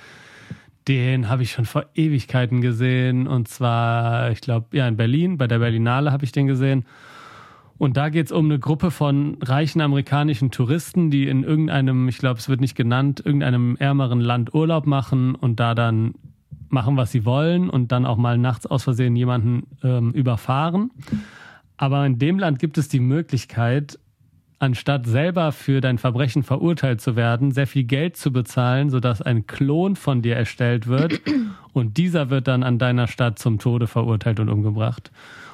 Den habe ich schon vor Ewigkeiten gesehen. Und zwar, ich glaube, ja, in Berlin, bei der Berlinale habe ich den gesehen. Und da geht es um eine Gruppe von reichen amerikanischen Touristen, die in irgendeinem, ich glaube, es wird nicht genannt, irgendeinem ärmeren Land Urlaub machen und da dann machen, was sie wollen und dann auch mal nachts aus Versehen jemanden ähm, überfahren. Aber in dem Land gibt es die Möglichkeit, anstatt selber für dein Verbrechen verurteilt zu werden, sehr viel Geld zu bezahlen, sodass ein Klon von dir erstellt wird und dieser wird dann an deiner Stadt zum Tode verurteilt und umgebracht.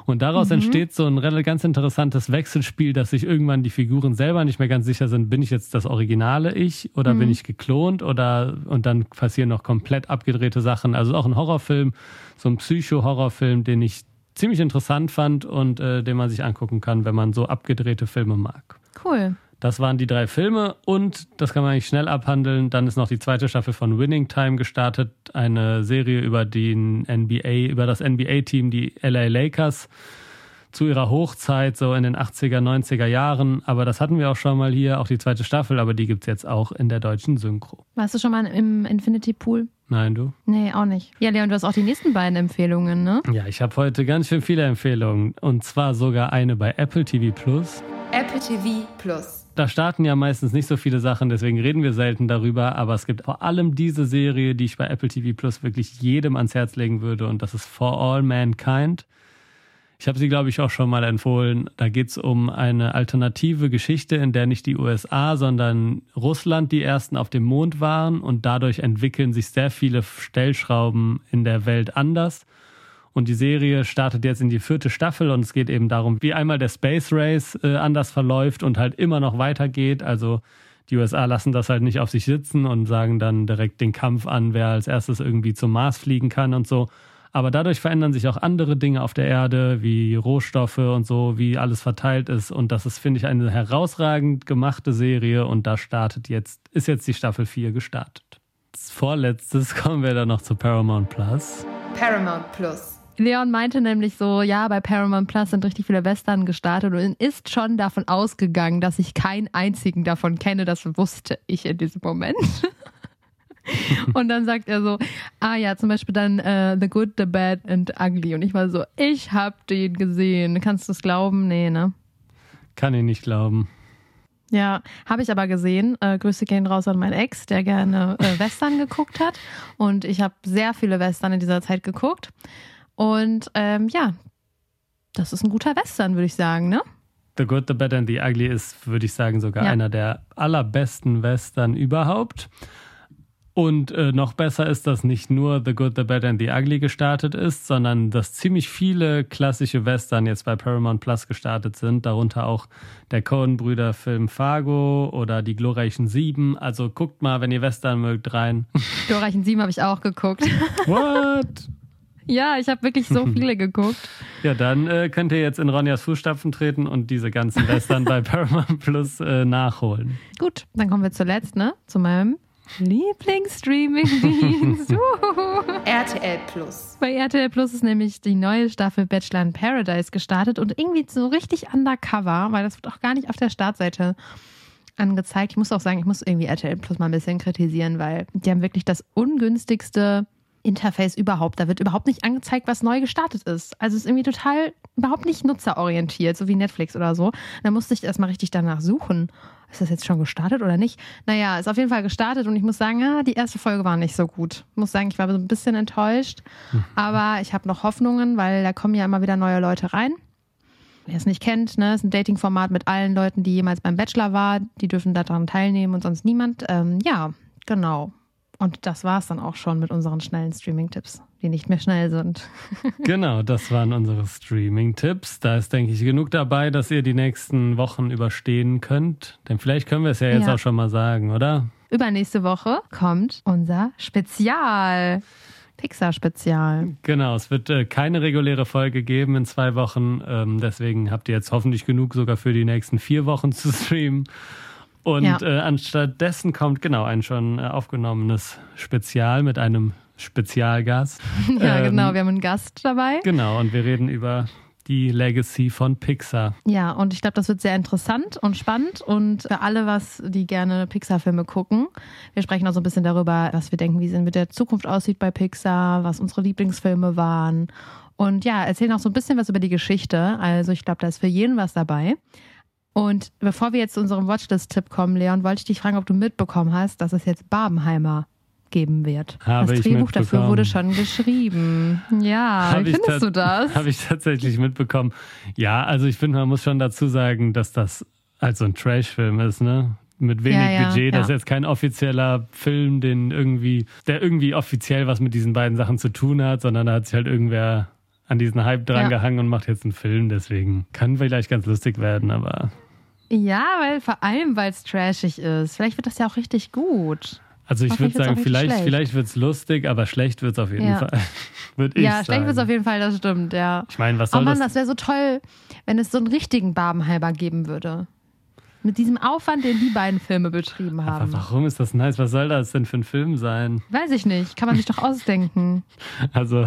Und daraus mhm. entsteht so ein ganz interessantes Wechselspiel, dass sich irgendwann die Figuren selber nicht mehr ganz sicher sind, bin ich jetzt das originale Ich oder mhm. bin ich geklont oder und dann passieren noch komplett abgedrehte Sachen. Also auch ein Horrorfilm, so ein Psycho-Horrorfilm, den ich ziemlich interessant fand und äh, den man sich angucken kann, wenn man so abgedrehte Filme mag. Cool. Das waren die drei Filme und das kann man eigentlich schnell abhandeln. Dann ist noch die zweite Staffel von Winning Time gestartet, eine Serie über den NBA, über das NBA-Team, die LA Lakers zu ihrer Hochzeit, so in den 80er, 90er Jahren. Aber das hatten wir auch schon mal hier, auch die zweite Staffel, aber die gibt es jetzt auch in der deutschen Synchro. Warst du schon mal im Infinity Pool? Nein, du? Nee, auch nicht. Ja, Leon, du hast auch die nächsten beiden Empfehlungen, ne? Ja, ich habe heute ganz schön viele Empfehlungen. Und zwar sogar eine bei Apple TV Plus. Apple TV Plus da starten ja meistens nicht so viele Sachen, deswegen reden wir selten darüber. Aber es gibt vor allem diese Serie, die ich bei Apple TV Plus wirklich jedem ans Herz legen würde. Und das ist For All Mankind. Ich habe sie, glaube ich, auch schon mal empfohlen. Da geht es um eine alternative Geschichte, in der nicht die USA, sondern Russland die ersten auf dem Mond waren. Und dadurch entwickeln sich sehr viele Stellschrauben in der Welt anders. Und die Serie startet jetzt in die vierte Staffel und es geht eben darum, wie einmal der Space Race äh, anders verläuft und halt immer noch weitergeht. Also die USA lassen das halt nicht auf sich sitzen und sagen dann direkt den Kampf an, wer als erstes irgendwie zum Mars fliegen kann und so. Aber dadurch verändern sich auch andere Dinge auf der Erde, wie Rohstoffe und so, wie alles verteilt ist. Und das ist, finde ich, eine herausragend gemachte Serie. Und da startet jetzt, ist jetzt die Staffel 4 gestartet. Als vorletztes kommen wir dann noch zu Paramount Plus. Paramount Plus. Leon meinte nämlich so, ja, bei Paramount Plus sind richtig viele Western gestartet und ist schon davon ausgegangen, dass ich keinen einzigen davon kenne. Das wusste ich in diesem Moment. und dann sagt er so, ah ja, zum Beispiel dann uh, The Good, The Bad and Ugly. Und ich war so, ich hab den gesehen. Kannst du es glauben? Nee, ne? Kann ich nicht glauben. Ja, habe ich aber gesehen. Äh, Grüße gehen raus an meinen Ex, der gerne äh, Western geguckt hat. Und ich habe sehr viele Western in dieser Zeit geguckt. Und ähm, ja, das ist ein guter Western, würde ich sagen, ne? The Good, The Bad and The Ugly ist, würde ich sagen, sogar ja. einer der allerbesten Western überhaupt. Und äh, noch besser ist, dass nicht nur The Good, The Bad and The Ugly gestartet ist, sondern dass ziemlich viele klassische Western jetzt bei Paramount Plus gestartet sind, darunter auch der Coen-Brüder-Film Fargo oder Die glorreichen Sieben. Also guckt mal, wenn ihr Western mögt, rein. Glorreichen Sieben habe ich auch geguckt. What? Ja, ich habe wirklich so viele geguckt. Ja, dann äh, könnt ihr jetzt in Ronjas Fußstapfen treten und diese ganzen Western bei Paramount Plus äh, nachholen. Gut, dann kommen wir zuletzt, ne? Zu meinem Lieblingsstreaming-Dienst. RTL Plus. Bei RTL Plus ist nämlich die neue Staffel Bachelor in Paradise gestartet und irgendwie so richtig undercover, weil das wird auch gar nicht auf der Startseite angezeigt. Ich muss auch sagen, ich muss irgendwie RTL Plus mal ein bisschen kritisieren, weil die haben wirklich das ungünstigste Interface überhaupt. Da wird überhaupt nicht angezeigt, was neu gestartet ist. Also es ist irgendwie total überhaupt nicht nutzerorientiert, so wie Netflix oder so. Da musste ich erstmal richtig danach suchen. Ist das jetzt schon gestartet oder nicht? Naja, ist auf jeden Fall gestartet und ich muss sagen, ja, die erste Folge war nicht so gut. Ich muss sagen, ich war so ein bisschen enttäuscht. Mhm. Aber ich habe noch Hoffnungen, weil da kommen ja immer wieder neue Leute rein. Wer es nicht kennt, ne, ist ein Dating-Format mit allen Leuten, die jemals beim Bachelor waren. Die dürfen daran teilnehmen und sonst niemand. Ähm, ja, genau. Und das war es dann auch schon mit unseren schnellen Streaming-Tipps, die nicht mehr schnell sind. genau, das waren unsere Streaming-Tipps. Da ist, denke ich, genug dabei, dass ihr die nächsten Wochen überstehen könnt. Denn vielleicht können wir es ja jetzt ja. auch schon mal sagen, oder? Übernächste Woche kommt unser Spezial. Pixar-Spezial. Genau, es wird äh, keine reguläre Folge geben in zwei Wochen. Ähm, deswegen habt ihr jetzt hoffentlich genug sogar für die nächsten vier Wochen zu streamen. Und ja. äh, anstattdessen kommt genau ein schon äh, aufgenommenes Spezial mit einem Spezialgast. ja, ähm, genau, wir haben einen Gast dabei. Genau, und wir reden über die Legacy von Pixar. Ja, und ich glaube, das wird sehr interessant und spannend und für alle, was die gerne Pixar-Filme gucken. Wir sprechen auch so ein bisschen darüber, was wir denken, wie es mit der Zukunft aussieht bei Pixar, was unsere Lieblingsfilme waren. Und ja, erzählen auch so ein bisschen was über die Geschichte. Also ich glaube, da ist für jeden was dabei. Und bevor wir jetzt zu unserem Watchlist-Tipp kommen, Leon, wollte ich dich fragen, ob du mitbekommen hast, dass es jetzt Barbenheimer geben wird. Habe das Drehbuch dafür wurde schon geschrieben. Ja, Hab wie findest du das? Habe ich tatsächlich mitbekommen. Ja, also ich finde, man muss schon dazu sagen, dass das halt so ein Trash-Film ist, ne? Mit wenig ja, ja, Budget. Das ist jetzt kein offizieller Film, den irgendwie, der irgendwie offiziell was mit diesen beiden Sachen zu tun hat, sondern da hat sich halt irgendwer an diesen Hype dran Ja. gehangen und macht jetzt einen Film. Deswegen kann vielleicht ganz lustig werden, aber Ja, weil vor allem, weil es trashig ist. Vielleicht wird das ja auch richtig gut. also ich würde sagen, vielleicht, schlecht. vielleicht wird es lustig, aber schlecht wird es auf jeden Ja. Fall. Würde ich ja, schlecht wird es auf jeden Fall, das stimmt, ja. Ich meine, was Oh soll Mann, das? das wäre so toll, wenn es so einen richtigen Barbenheimer geben würde. Mit diesem Aufwand, den die beiden Filme betrieben aber haben. warum ist das nice? Was soll das denn für ein Film sein? Weiß ich nicht, kann man sich doch ausdenken. Also,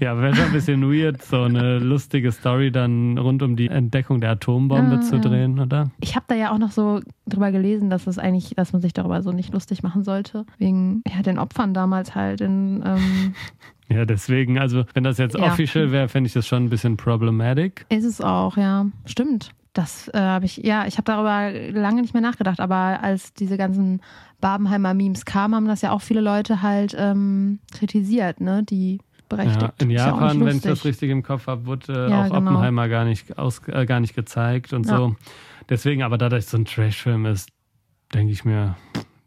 ja, wäre schon ein bisschen weird, so eine lustige Story dann rund um die Entdeckung der Atombombe Ja, zu drehen, oder? Ich habe da ja auch noch so drüber gelesen, dass es eigentlich, dass man sich darüber so nicht lustig machen sollte. Wegen ja, den Opfern damals halt in ähm, Ja, deswegen, also, wenn das jetzt Ja. official wäre, fände ich das schon ein bisschen problematic. Ist es auch, ja. Stimmt. Das äh, habe ich, ja, ich habe darüber lange nicht mehr nachgedacht, aber als diese ganzen Barbenheimer Memes kamen, haben das ja auch viele Leute halt ähm, kritisiert, ne? Die berechtigt. Ja, in ja Japan, nicht wenn ich das richtig im Kopf habe, wurde äh, Ja, auch genau. Oppenheimer gar nicht, aus, äh, gar nicht gezeigt und Ja. so. Deswegen, aber da das so ein Trash-Film ist, denke ich mir,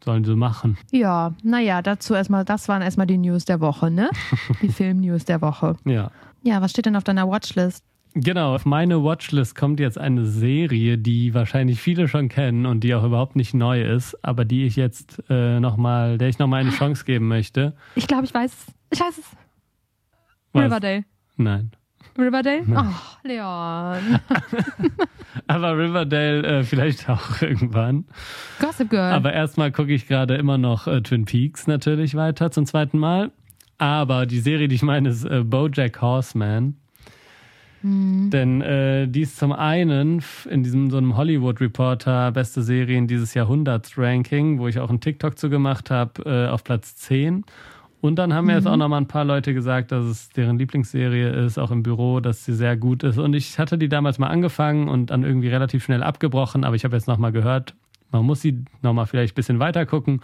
sollen sie machen. Ja, naja, dazu erstmal, das waren erstmal die News der Woche, ne? Die Film-News der Woche. Ja. Ja, was steht denn auf deiner Watchlist? Genau, auf meine Watchlist kommt jetzt eine Serie, die wahrscheinlich viele schon kennen und die auch überhaupt nicht neu ist, aber die ich jetzt äh, nochmal, der ich nochmal eine Chance geben möchte. Ich glaube, ich weiß es. Ich weiß es. Was? Riverdale. Nein. Riverdale? Ach, Leon. Aber Riverdale äh, vielleicht auch irgendwann. Gossip Girl. Aber erstmal gucke ich gerade immer noch äh, Twin Peaks natürlich weiter zum zweiten Mal. Aber die Serie, die ich meine, ist äh, Bojack Horseman. Denn äh, die ist zum einen in diesem so einem Hollywood Reporter beste Serien dieses Jahrhunderts Ranking, wo ich auch einen TikTok zu gemacht habe, äh, auf Platz 10. Und dann haben mir jetzt auch noch mal ein paar Leute gesagt, dass es deren Lieblingsserie ist, auch im Büro, dass sie sehr gut ist. Und ich hatte die damals mal angefangen und dann irgendwie relativ schnell abgebrochen, aber ich habe jetzt noch mal gehört, man muss sie noch mal vielleicht ein bisschen weiter gucken.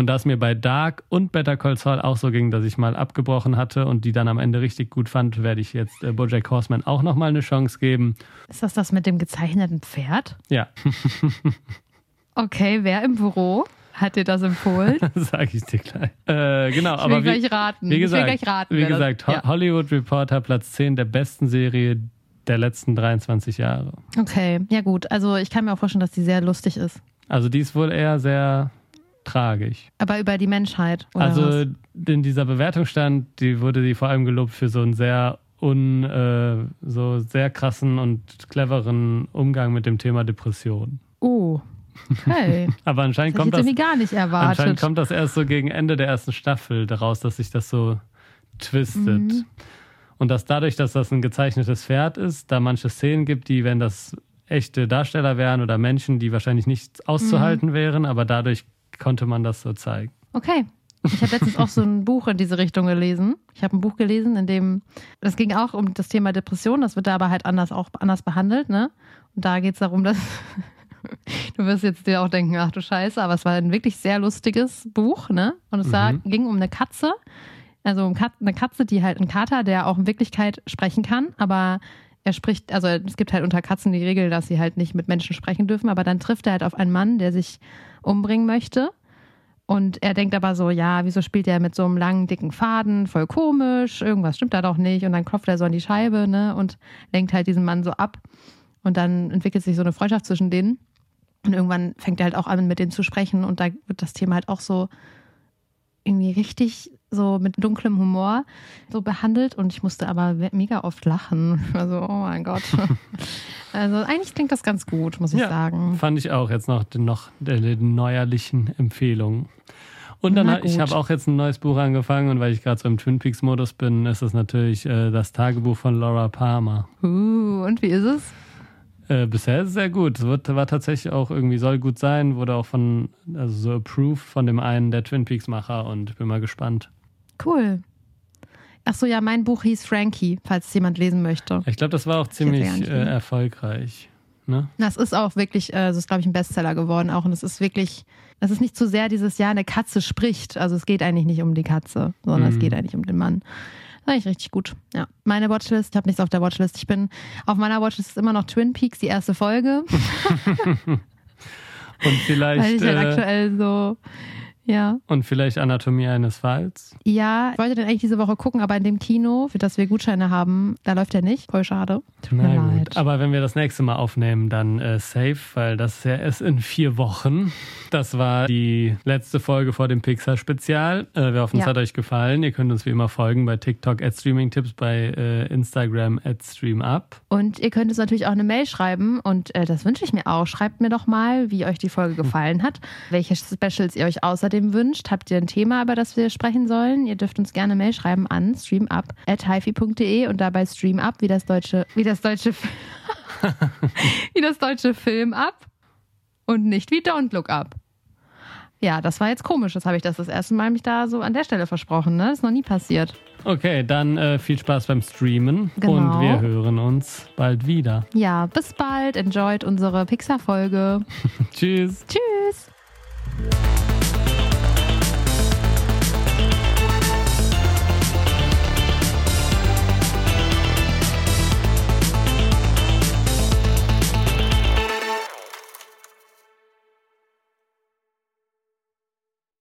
Und da es mir bei Dark und Better Call Saul auch so ging, dass ich mal abgebrochen hatte und die dann am Ende richtig gut fand, werde ich jetzt äh, Bojack Horseman auch noch mal eine Chance geben. ist das das mit dem gezeichneten Pferd? Ja, Okay, wer im Büro hat dir das empfohlen? sage ich dir gleich. Äh, genau, Ich aber will wie, gleich raten. wie gesagt, ich will gleich raten. wie das- gesagt Ho ja. Hollywood Reporter Platz 10 der besten Serie der letzten 23 Jahre. Okay, ja gut. Also ich kann mir auch vorstellen, dass die sehr lustig ist. Also die ist wohl eher sehr tragisch. Aber über die Menschheit. Oder also was? in dieser Bewertung stand, die wurde die vor allem gelobt für so einen sehr un, äh, so sehr krassen und cleveren Umgang mit dem Thema Depression. Oh. Okay. Aber anscheinend Das kommt das, gar nicht anscheinend erwartet. kommt das erst so gegen Ende der ersten Staffel daraus, dass sich das so twistet. Mhm. Und dass dadurch, dass das ein gezeichnetes Pferd ist, da manche Szenen gibt, die, wenn das echte Darsteller wären oder Menschen, die wahrscheinlich nicht auszuhalten Mhm. wären, aber dadurch konnte man das so zeigen. Okay. Ich habe letztens auch so ein Buch in diese Richtung gelesen. Ich habe ein Buch gelesen, in dem das ging auch um das Thema Depression. Das wird da aber halt anders auch anders behandelt, ne? Und da geht es darum, dass du wirst jetzt dir auch denken, ach du Scheiße, aber es war ein wirklich sehr lustiges Buch, ne? Und es Mhm. ging um eine Katze, also um Kat eine Katze, die halt ein Kater, der auch in Wirklichkeit sprechen kann, aber er spricht, also es gibt halt unter Katzen die Regel, dass sie halt nicht mit Menschen sprechen dürfen, aber dann trifft er halt auf einen Mann, der sich umbringen möchte. Und er denkt aber so, ja, wieso spielt er mit so einem langen, dicken Faden? Voll komisch, irgendwas stimmt da doch nicht. Und dann klopft er so an die Scheibe, ne? Und lenkt halt diesen Mann so ab. Und dann entwickelt sich so eine Freundschaft zwischen denen. Und irgendwann fängt er halt auch an, mit denen zu sprechen. Und da wird das Thema halt auch so irgendwie richtig so mit dunklem Humor so behandelt. Und ich musste aber mega oft lachen. Also, oh mein Gott. Also eigentlich klingt das ganz gut, muss ich Ja. sagen. Fand ich auch jetzt noch den, noch den, neuerlichen Empfehlungen. Und dann, Na ich habe auch jetzt ein neues Buch angefangen und weil ich gerade so im Twin Peaks Modus bin, ist es natürlich äh, das Tagebuch von Laura Palmer. Uh, und wie ist es? Äh, bisher ist es sehr gut. Es wird, war tatsächlich auch irgendwie, soll gut sein, wurde auch von, also so approved von dem einen der Twin Peaks Macher und bin mal gespannt. Cool. Ach so, ja, mein Buch hieß Frankie, falls es jemand lesen möchte. Ich glaube, das war auch ziemlich äh, erfolgreich. Ne? Das ist auch wirklich, äh, das ist, glaube ich, ein Bestseller geworden auch. Und es ist wirklich, es ist nicht zu sehr dieses Jahr, eine Katze spricht. Also es geht eigentlich nicht um die Katze, sondern es Mhm. geht eigentlich um den Mann. Das ist richtig gut. Ja. Meine Watchlist, ich habe nichts auf der Watchlist. Ich bin, auf meiner Watchlist ist immer noch Twin Peaks, die erste Folge. Und weil vielleicht, ich halt äh, aktuell so, Ja. Und vielleicht Anatomie eines Falls. Ja, ich wollte den eigentlich diese Woche gucken, aber in dem Kino, für das wir Gutscheine haben, da läuft er nicht. Voll schade. Tut mir Na leid. gut. Aber wenn wir das nächste Mal aufnehmen, dann äh, safe, weil das ist ja erst in vier Wochen. Das war die letzte Folge vor dem Pixar-Spezial. Äh, wir hoffen, es Ja. hat euch gefallen. Ihr könnt uns wie immer folgen bei TikTok at Streamingtipps, bei äh, Instagram at StreamUp. Und ihr könnt uns natürlich auch eine Mail schreiben und äh, das wünsche ich mir auch. Schreibt mir doch mal, wie euch die Folge gefallen hat, welche Specials ihr euch außerdem wünscht. Habt ihr ein Thema, über das wir sprechen sollen? Ihr dürft uns gerne Mail schreiben an streamup.hifi.de und dabei streamup wie das deutsche, wie das deutsche, wie das deutsche Film ab und nicht wie Don't Look Up. Ja, das war jetzt komisch. Das habe ich das das erste Mal mich da so an der Stelle versprochen. Ne? Das ist noch nie passiert. Okay, dann äh, viel Spaß beim Streamen Genau. und wir hören uns bald wieder. Ja, bis bald. Enjoyed unsere Pixar-Folge. Tschüss. Tschüss.